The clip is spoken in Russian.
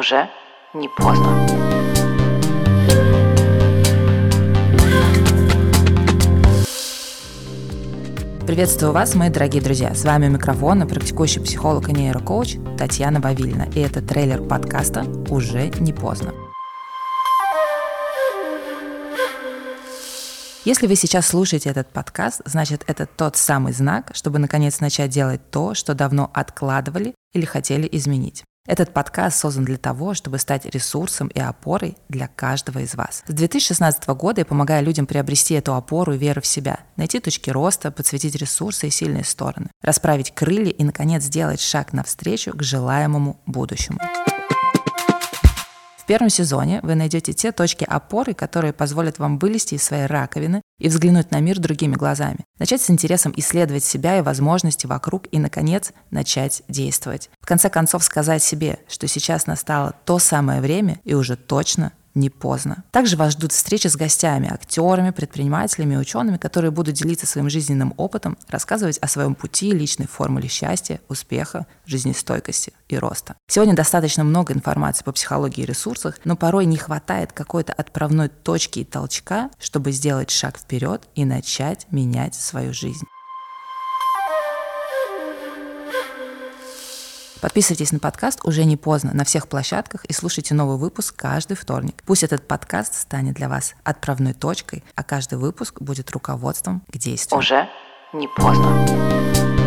Уже не поздно. Приветствую вас, мои дорогие друзья. С вами у микрофона практикующий психолог и нейрокоуч Татьяна Вавильна. И это трейлер подкаста «Уже не поздно». Если вы сейчас слушаете этот подкаст, значит это тот самый знак, чтобы наконец начать делать то, что давно откладывали или хотели изменить. Этот подкаст создан для того, чтобы стать ресурсом и опорой для каждого из вас. С 2016 года я помогаю людям приобрести эту опору и веру в себя, найти точки роста, подсветить ресурсы и сильные стороны, расправить крылья и, наконец, сделать шаг навстречу к желаемому будущему первом сезоне вы найдете те точки опоры, которые позволят вам вылезти из своей раковины и взглянуть на мир другими глазами, начать с интересом исследовать себя и возможности вокруг и, наконец, начать действовать. В конце концов сказать себе, что сейчас настало то самое время и уже точно не поздно. Также вас ждут встречи с гостями, актерами, предпринимателями учеными, которые будут делиться своим жизненным опытом, рассказывать о своем пути, личной формуле счастья, успеха, жизнестойкости и роста. Сегодня достаточно много информации по психологии и ресурсах, но порой не хватает какой-то отправной точки и толчка, чтобы сделать шаг вперед и начать менять свою жизнь. Подписывайтесь на подкаст «Уже не поздно» на всех площадках и слушайте новый выпуск каждый вторник. Пусть этот подкаст станет для вас отправной точкой, а каждый выпуск будет руководством к действию. Уже не поздно.